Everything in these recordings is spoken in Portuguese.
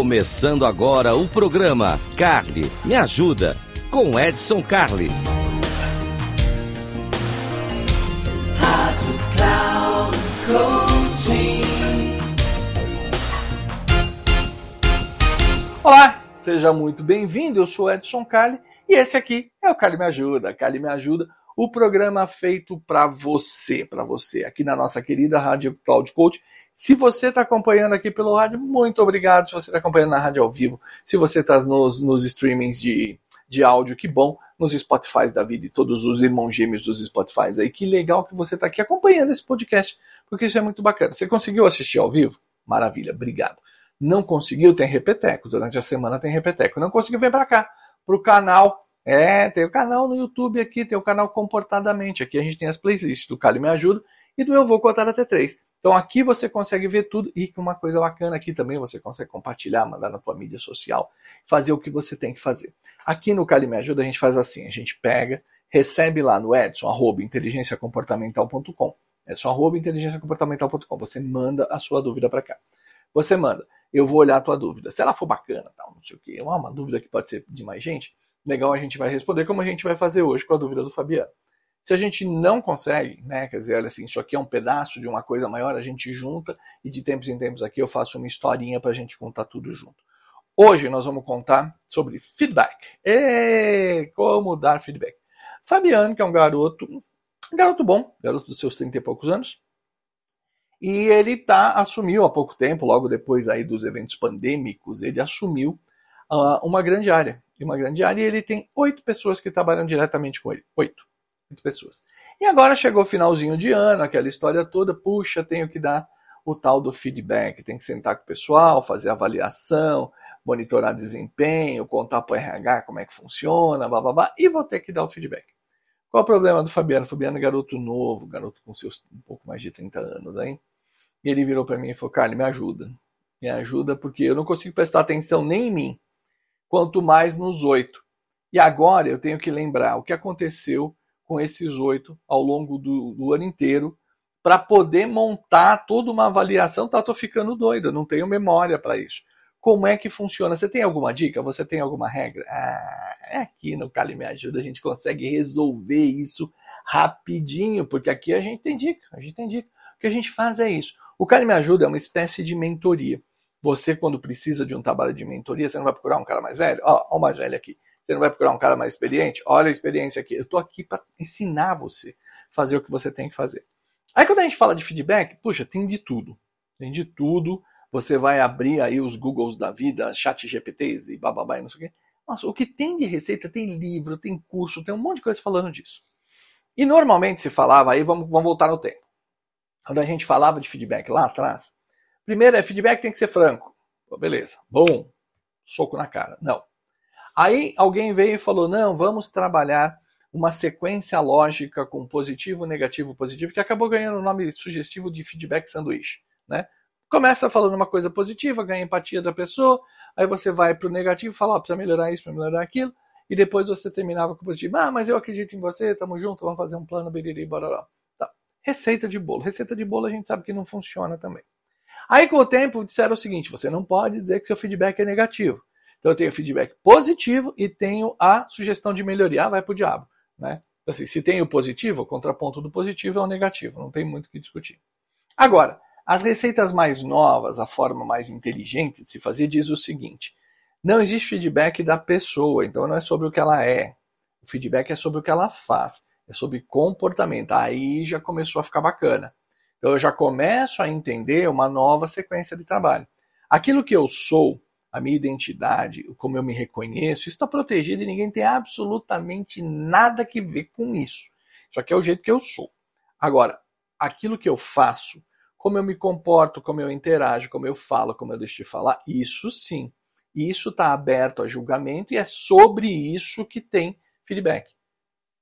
Começando agora o programa Carly Me Ajuda, com Edson Carli. Rádio Cloud Coaching. Olá, seja muito bem-vindo. Eu sou Edson Carli e esse aqui é o Carli Me Ajuda. Carli Me Ajuda, o programa feito para você, para você, aqui na nossa querida Rádio Cloud Coach se você está acompanhando aqui pelo rádio, muito obrigado. Se você está acompanhando na rádio ao vivo, se você está nos, nos streamings de, de áudio, que bom. Nos Spotify da vida e todos os irmãos gêmeos dos Spotify aí, que legal que você está aqui acompanhando esse podcast, porque isso é muito bacana. Você conseguiu assistir ao vivo? Maravilha, obrigado. Não conseguiu? Tem repeteco. Durante a semana tem repeteco. Não conseguiu? Vem para cá, para o canal. É, tem o canal no YouTube aqui, tem o canal Comportadamente. Aqui a gente tem as playlists do Cali Me Ajuda e do Eu Vou Contar Até 3. Então aqui você consegue ver tudo e uma coisa bacana aqui também você consegue compartilhar, mandar na tua mídia social, fazer o que você tem que fazer. Aqui no Cali Me Ajuda a gente faz assim, a gente pega, recebe lá no Edson arroba inteligenciacomportamental.com. Edson arroba inteligenciacomportamental.com. Você manda a sua dúvida para cá. Você manda, eu vou olhar a tua dúvida. Se ela for bacana, tal, não sei o quê, é uma dúvida que pode ser de mais gente, legal a gente vai responder como a gente vai fazer hoje com a dúvida do Fabiano. Se a gente não consegue, né, quer dizer, olha assim, isso aqui é um pedaço de uma coisa maior, a gente junta e de tempos em tempos aqui eu faço uma historinha para a gente contar tudo junto. Hoje nós vamos contar sobre feedback. E como dar feedback. Fabiano, que é um garoto, garoto bom, garoto dos seus 30 e poucos anos, e ele tá, assumiu há pouco tempo, logo depois aí dos eventos pandêmicos, ele assumiu uh, uma grande área. E uma grande área e ele tem oito pessoas que trabalham diretamente com ele. Oito pessoas. E agora chegou o finalzinho de ano, aquela história toda, puxa, tenho que dar o tal do feedback, tem que sentar com o pessoal, fazer avaliação, monitorar desempenho, contar para o RH como é que funciona, blá, blá, blá, e vou ter que dar o feedback. Qual o problema do Fabiano? Fabiano é garoto novo, garoto com seus um pouco mais de 30 anos aí. E ele virou para mim e falou, Carly, me ajuda. Me ajuda porque eu não consigo prestar atenção nem em mim, quanto mais nos oito. E agora eu tenho que lembrar o que aconteceu com esses oito ao longo do, do ano inteiro para poder montar toda uma avaliação. Tá, tô ficando doido, não tenho memória para isso. Como é que funciona? Você tem alguma dica? Você tem alguma regra? Ah, é aqui no Cali Me Ajuda a gente consegue resolver isso rapidinho, porque aqui a gente tem dica, a gente tem dica. O que a gente faz é isso. O Cali Me Ajuda é uma espécie de mentoria. Você, quando precisa de um trabalho de mentoria, você não vai procurar um cara mais velho? Ó, ó o mais velho aqui. Você não vai procurar um cara mais experiente? Olha a experiência aqui. Eu estou aqui para ensinar você a fazer o que você tem que fazer. Aí quando a gente fala de feedback, puxa, tem de tudo. Tem de tudo. Você vai abrir aí os Googles da vida, chat GPTs e bababá e não sei o quê. Nossa, o que tem de receita, tem livro, tem curso, tem um monte de coisa falando disso. E normalmente se falava, aí vamos, vamos voltar no tempo. Quando a gente falava de feedback lá atrás, primeiro é feedback tem que ser franco. beleza, bom, soco na cara. Não. Aí alguém veio e falou: não, vamos trabalhar uma sequência lógica com positivo, negativo, positivo, que acabou ganhando o nome sugestivo de feedback sanduíche. Né? Começa falando uma coisa positiva, ganha empatia da pessoa, aí você vai para o negativo fala: oh, precisa melhorar isso, precisa melhorar aquilo, e depois você terminava com o positivo: ah, mas eu acredito em você, estamos juntos, vamos fazer um plano, biriri, bora lá. Tá. Receita de bolo. Receita de bolo a gente sabe que não funciona também. Aí com o tempo disseram o seguinte: você não pode dizer que seu feedback é negativo. Então eu tenho feedback positivo e tenho a sugestão de melhoria. Ah, vai pro diabo. Né? Então, assim, se tem o positivo, o contraponto do positivo é o negativo. Não tem muito o que discutir. Agora, as receitas mais novas, a forma mais inteligente de se fazer, diz o seguinte: não existe feedback da pessoa, então não é sobre o que ela é. O feedback é sobre o que ela faz, é sobre comportamento. Aí já começou a ficar bacana. Então eu já começo a entender uma nova sequência de trabalho. Aquilo que eu sou, a minha identidade, como eu me reconheço, isso está protegido e ninguém tem absolutamente nada que ver com isso. Isso aqui é o jeito que eu sou. Agora, aquilo que eu faço, como eu me comporto, como eu interajo, como eu falo, como eu deixo de falar, isso sim. Isso está aberto a julgamento e é sobre isso que tem feedback.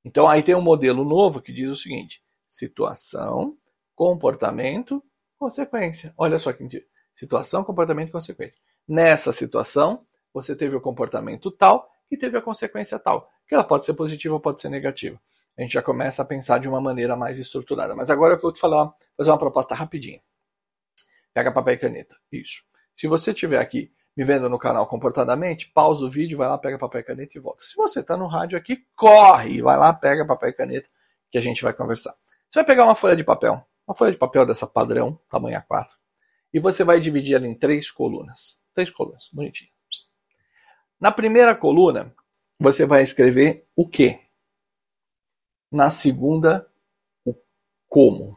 Então aí tem um modelo novo que diz o seguinte: situação, comportamento, consequência. Olha só que situação, comportamento consequência. Nessa situação, você teve o comportamento tal e teve a consequência tal, que ela pode ser positiva ou pode ser negativa. A gente já começa a pensar de uma maneira mais estruturada. Mas agora eu vou te falar, fazer uma proposta rapidinha. Pega papel e caneta. Isso. Se você tiver aqui me vendo no canal Comportadamente, pausa o vídeo, vai lá, pega papel e caneta e volta. Se você está no rádio aqui, corre, vai lá, pega papel e caneta que a gente vai conversar. Você vai pegar uma folha de papel, uma folha de papel dessa padrão, tamanho A4, e você vai dividir ela em três colunas. Três colunas, bonitinho. Na primeira coluna, você vai escrever o que. Na segunda, o como.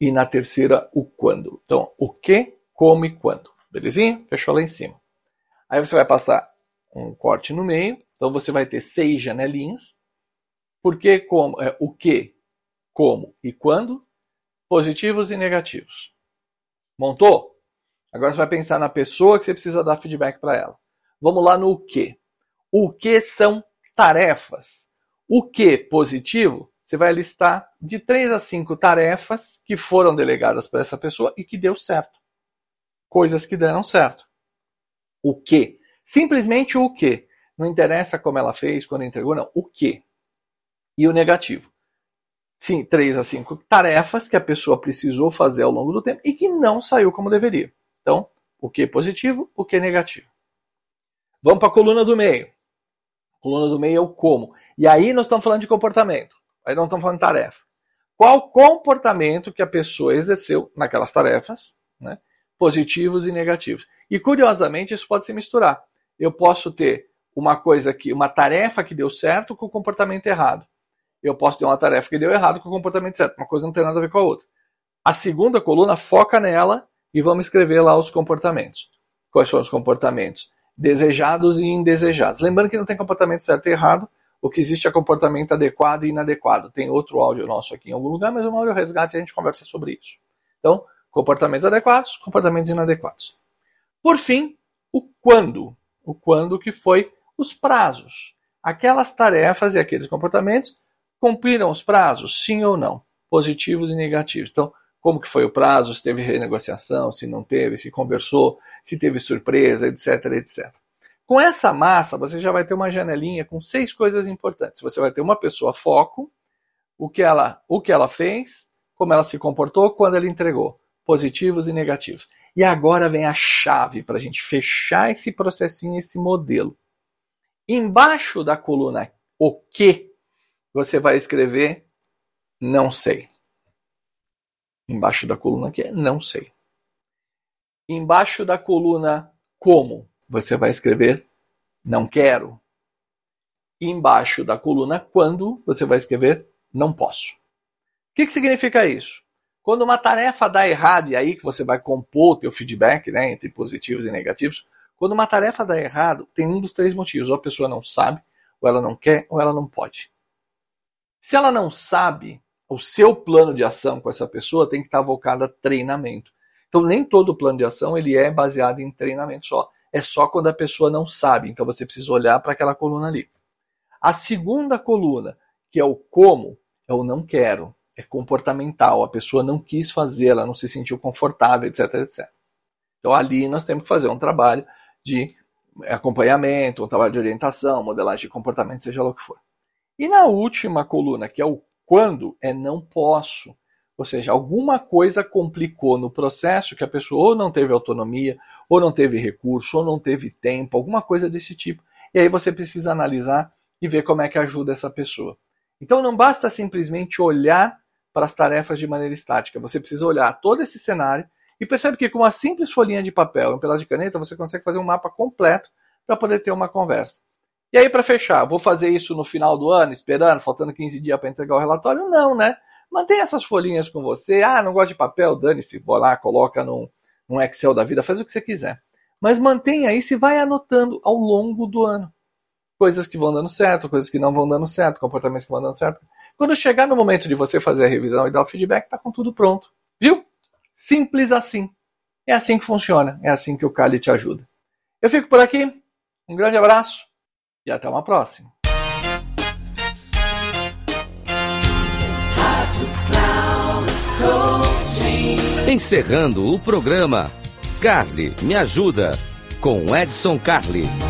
E na terceira, o quando. Então, o que, como e quando. Belezinha? Fechou lá em cima. Aí você vai passar um corte no meio. Então você vai ter seis janelinhas. Porque como, é, o que, como e quando, positivos e negativos. Montou? Agora você vai pensar na pessoa que você precisa dar feedback para ela. Vamos lá no que. O que são tarefas? O que positivo? Você vai listar de três a cinco tarefas que foram delegadas para essa pessoa e que deu certo coisas que deram certo. O que? Simplesmente o que. Não interessa como ela fez, quando entregou, não. O que. E o negativo. Sim, três a cinco tarefas que a pessoa precisou fazer ao longo do tempo e que não saiu como deveria. Então, o que positivo, o que negativo. Vamos para a coluna do meio. Coluna do meio é o como. E aí nós estamos falando de comportamento. Aí não estamos falando de tarefa. Qual comportamento que a pessoa exerceu naquelas tarefas, né? positivos e negativos. E curiosamente isso pode se misturar. Eu posso ter uma coisa que, uma tarefa que deu certo com o comportamento errado. Eu posso ter uma tarefa que deu errado com o comportamento certo. Uma coisa não tem nada a ver com a outra. A segunda coluna foca nela e vamos escrever lá os comportamentos. Quais são os comportamentos desejados e indesejados? Lembrando que não tem comportamento certo e errado. O que existe é comportamento adequado e inadequado. Tem outro áudio nosso aqui em algum lugar, mas uma hora eu resgate e a gente conversa sobre isso. Então, Comportamentos adequados, comportamentos inadequados. Por fim, o quando. O quando que foi os prazos. Aquelas tarefas e aqueles comportamentos cumpriram os prazos, sim ou não, positivos e negativos. Então, como que foi o prazo, se teve renegociação, se não teve, se conversou, se teve surpresa, etc, etc. Com essa massa, você já vai ter uma janelinha com seis coisas importantes. Você vai ter uma pessoa foco, o que ela, o que ela fez, como ela se comportou, quando ela entregou positivos e negativos. E agora vem a chave para a gente fechar esse processinho, esse modelo. Embaixo da coluna o que, você vai escrever não sei. Embaixo da coluna que é não sei. Embaixo da coluna como, você vai escrever não quero. Embaixo da coluna quando, você vai escrever não posso. O que, que significa isso? Quando uma tarefa dá errado, e aí que você vai compor o teu feedback, né, entre positivos e negativos, quando uma tarefa dá errado, tem um dos três motivos. Ou a pessoa não sabe, ou ela não quer, ou ela não pode. Se ela não sabe, o seu plano de ação com essa pessoa tem que estar voltado a treinamento. Então nem todo plano de ação ele é baseado em treinamento só. É só quando a pessoa não sabe. Então você precisa olhar para aquela coluna ali. A segunda coluna, que é o como, é o não quero é comportamental, a pessoa não quis fazer, ela não se sentiu confortável, etc, etc. Então ali nós temos que fazer um trabalho de acompanhamento, um trabalho de orientação, modelagem de comportamento, seja lá o que for. E na última coluna, que é o quando, é não posso. Ou seja, alguma coisa complicou no processo que a pessoa ou não teve autonomia, ou não teve recurso, ou não teve tempo, alguma coisa desse tipo. E aí você precisa analisar e ver como é que ajuda essa pessoa. Então não basta simplesmente olhar para as tarefas de maneira estática. Você precisa olhar todo esse cenário e percebe que com uma simples folhinha de papel um pedaço de caneta você consegue fazer um mapa completo para poder ter uma conversa. E aí, para fechar, vou fazer isso no final do ano, esperando, faltando 15 dias para entregar o relatório? Não, né? Mantenha essas folhinhas com você. Ah, não gosto de papel? Dane-se, vou lá, coloca num, num Excel da vida, faz o que você quiser. Mas mantenha isso e vai anotando ao longo do ano. Coisas que vão dando certo, coisas que não vão dando certo, comportamentos que vão dando certo. Quando chegar no momento de você fazer a revisão e dar o feedback, está com tudo pronto. Viu? Simples assim. É assim que funciona. É assim que o Kali te ajuda. Eu fico por aqui. Um grande abraço e até uma próxima. Encerrando o programa, Carly me ajuda com Edson Carli.